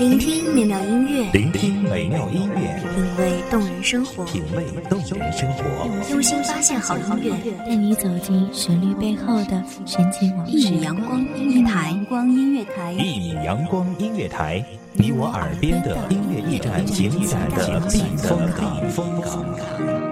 聆听美妙音乐，聆听美妙音乐，品味动人生活，品味动人生活，用心发现好音乐，带你走进旋律背后的神奇往事。一米阳光音乐台，阳光音乐台，一米阳光音乐台，你我耳边的音乐驿站，情感的避风港。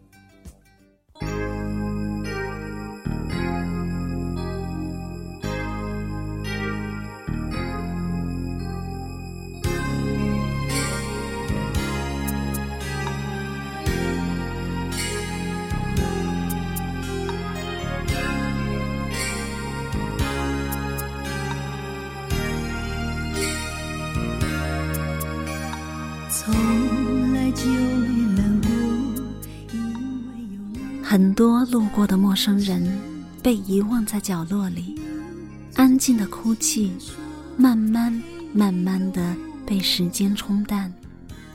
很多路过的陌生人，被遗忘在角落里，安静的哭泣，慢慢慢慢的被时间冲淡。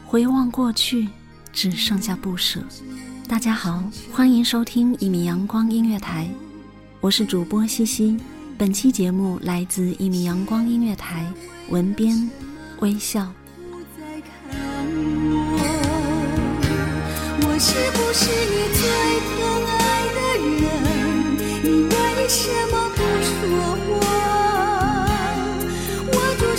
回望过去，只剩下不舍。大家好，欢迎收听一米阳光音乐台，我是主播西西。本期节目来自一米阳光音乐台，文编微笑。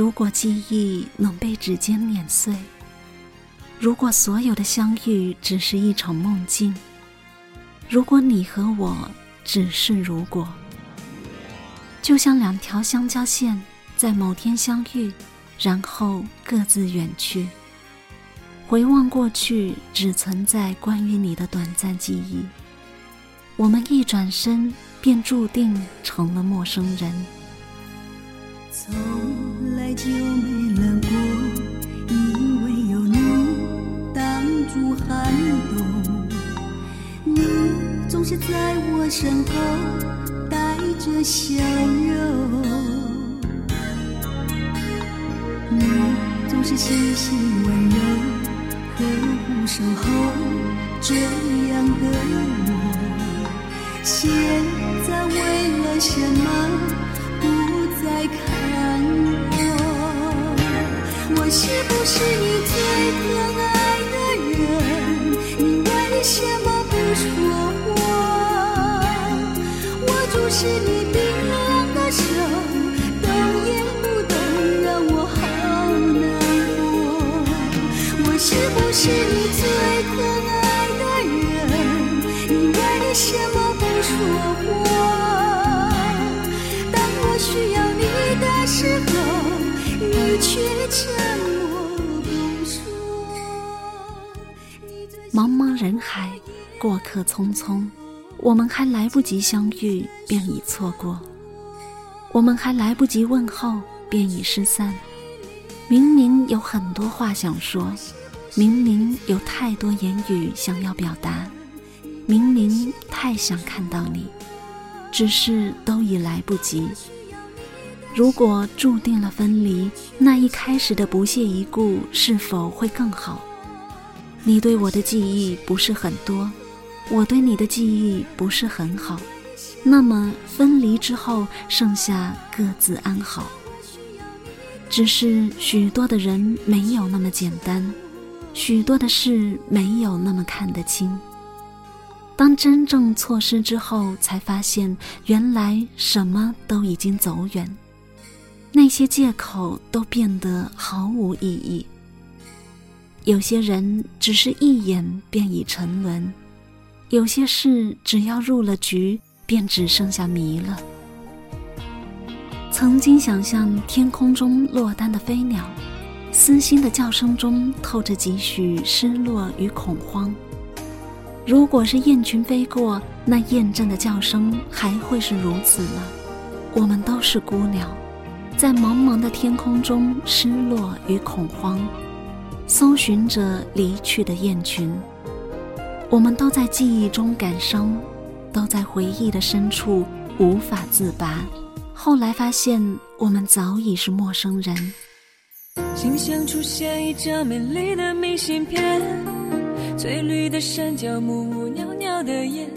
如果记忆能被指尖碾碎，如果所有的相遇只是一场梦境，如果你和我只是如果，就像两条相交线在某天相遇，然后各自远去。回望过去，只存在关于你的短暂记忆。我们一转身，便注定成了陌生人。从来就没冷过，因为有你挡住寒冬。你总是在我身后带着笑容，你总是细心温柔呵护守候，这样的我，现在为了什么？在看我，我是不是你最疼爱的人？你为什么不说话？我注视你却沉默不说。茫茫人海，过客匆匆，我们还来不及相遇，便已错过；我们还来不及问候，便已失散。明明有很多话想说，明明有太多言语想要表达，明明太想看到你，只是都已来不及。如果注定了分离，那一开始的不屑一顾是否会更好？你对我的记忆不是很多，我对你的记忆不是很好，那么分离之后，剩下各自安好。只是许多的人没有那么简单，许多的事没有那么看得清。当真正错失之后，才发现原来什么都已经走远。那些借口都变得毫无意义。有些人只是一眼便已沉沦，有些事只要入了局，便只剩下迷了。曾经想象天空中落单的飞鸟，撕心的叫声中透着几许失落与恐慌。如果是雁群飞过，那雁阵的叫声还会是如此吗？我们都是孤鸟，在茫茫的天空中失落与恐慌。搜寻着离去的雁群，我们都在记忆中感伤，都在回忆的深处无法自拔。后来发现，我们早已是陌生人。信箱出现一张美丽的明信片，翠绿的山脚木屋袅袅的烟，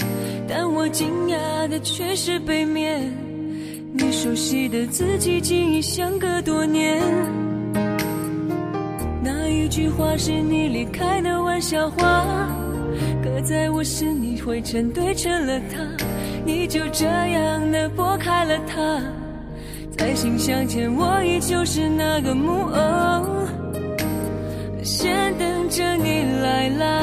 但我惊讶的却是背面，你熟悉的字迹竟已相隔多年。那一句话是你离开的玩笑话，刻在我心里灰尘堆成了塔，你就这样的拨开了它，在信箱前我依旧是那个木偶，先等着你来啦。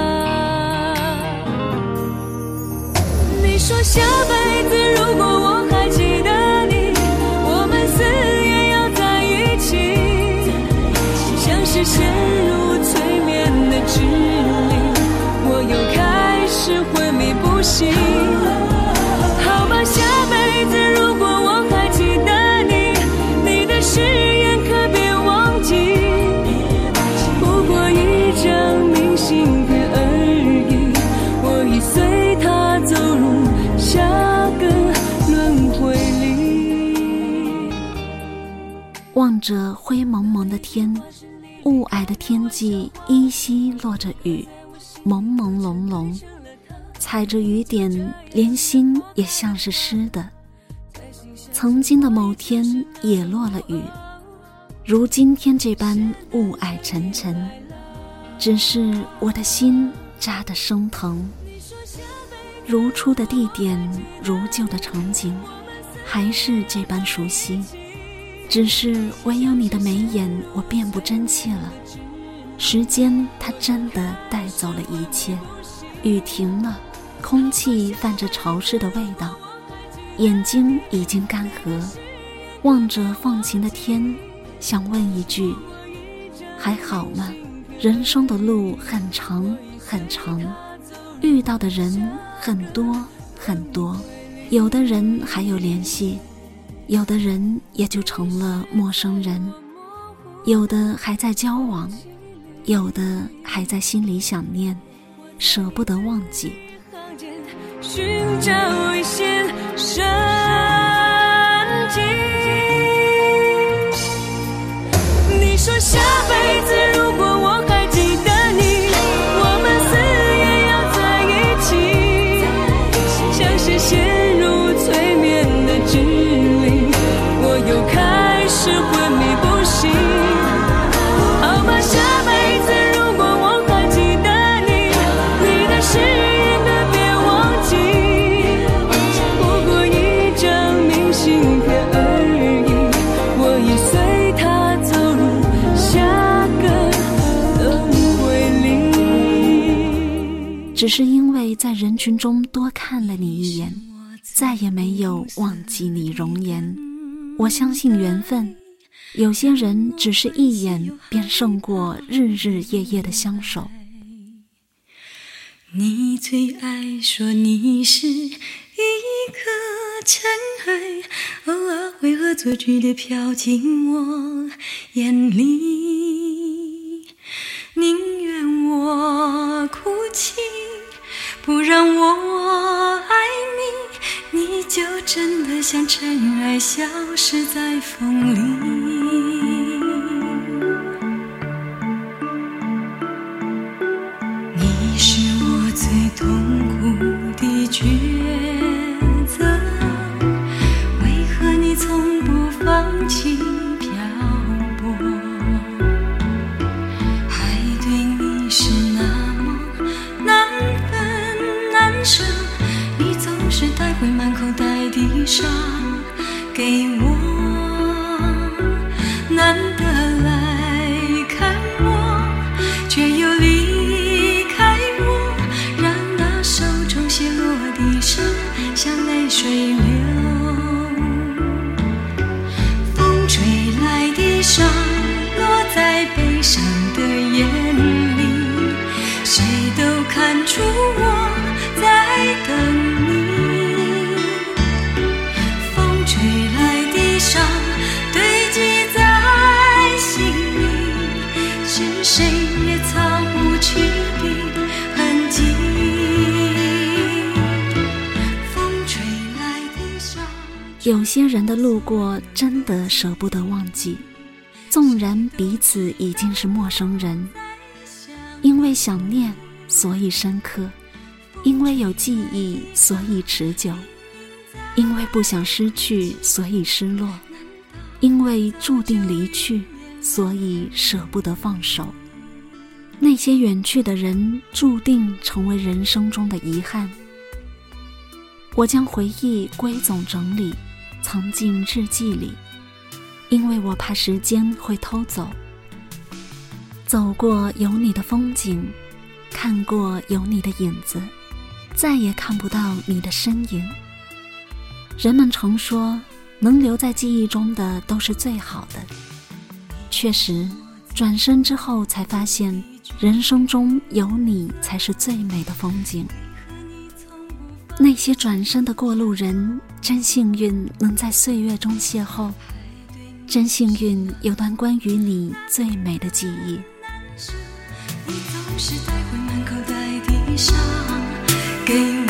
着灰蒙蒙的天，雾霭的天际依稀落着雨，朦朦胧胧。踩着雨点，连心也像是湿的。曾经的某天也落了雨，如今天这般雾霭沉沉。只是我的心扎得生疼。如初的地点，如旧的场景，还是这般熟悉。只是唯有你的眉眼，我便不真切了。时间，它真的带走了一切。雨停了。空气泛着潮湿的味道，眼睛已经干涸，望着放晴的天，想问一句：还好吗？人生的路很长很长，遇到的人很多很多，有的人还有联系，有的人也就成了陌生人，有的还在交往，有的还在心里想念，舍不得忘记。寻找只是因为在人群中多看了你一眼，再也没有忘记你容颜。我相信缘分，有些人只是一眼便胜过日日夜夜的相守。你最爱说你是一颗尘埃，偶尔会恶作剧的飘进我眼里，宁愿我哭不让我爱你，你就真的像尘埃，消失在风里。有些人的路过真的舍不得忘记，纵然彼此已经是陌生人，因为想念，所以深刻；因为有记忆，所以持久；因为不想失去，所以失落；因为注定离去，所以舍不得放手。那些远去的人，注定成为人生中的遗憾。我将回忆归总整理，藏进日记里，因为我怕时间会偷走。走过有你的风景，看过有你的影子，再也看不到你的身影。人们常说，能留在记忆中的都是最好的。确实，转身之后才发现，人生中有你才是最美的风景。那些转身的过路人，真幸运能在岁月中邂逅，真幸运有段关于你最美的记忆。你总是带回满口袋的沙给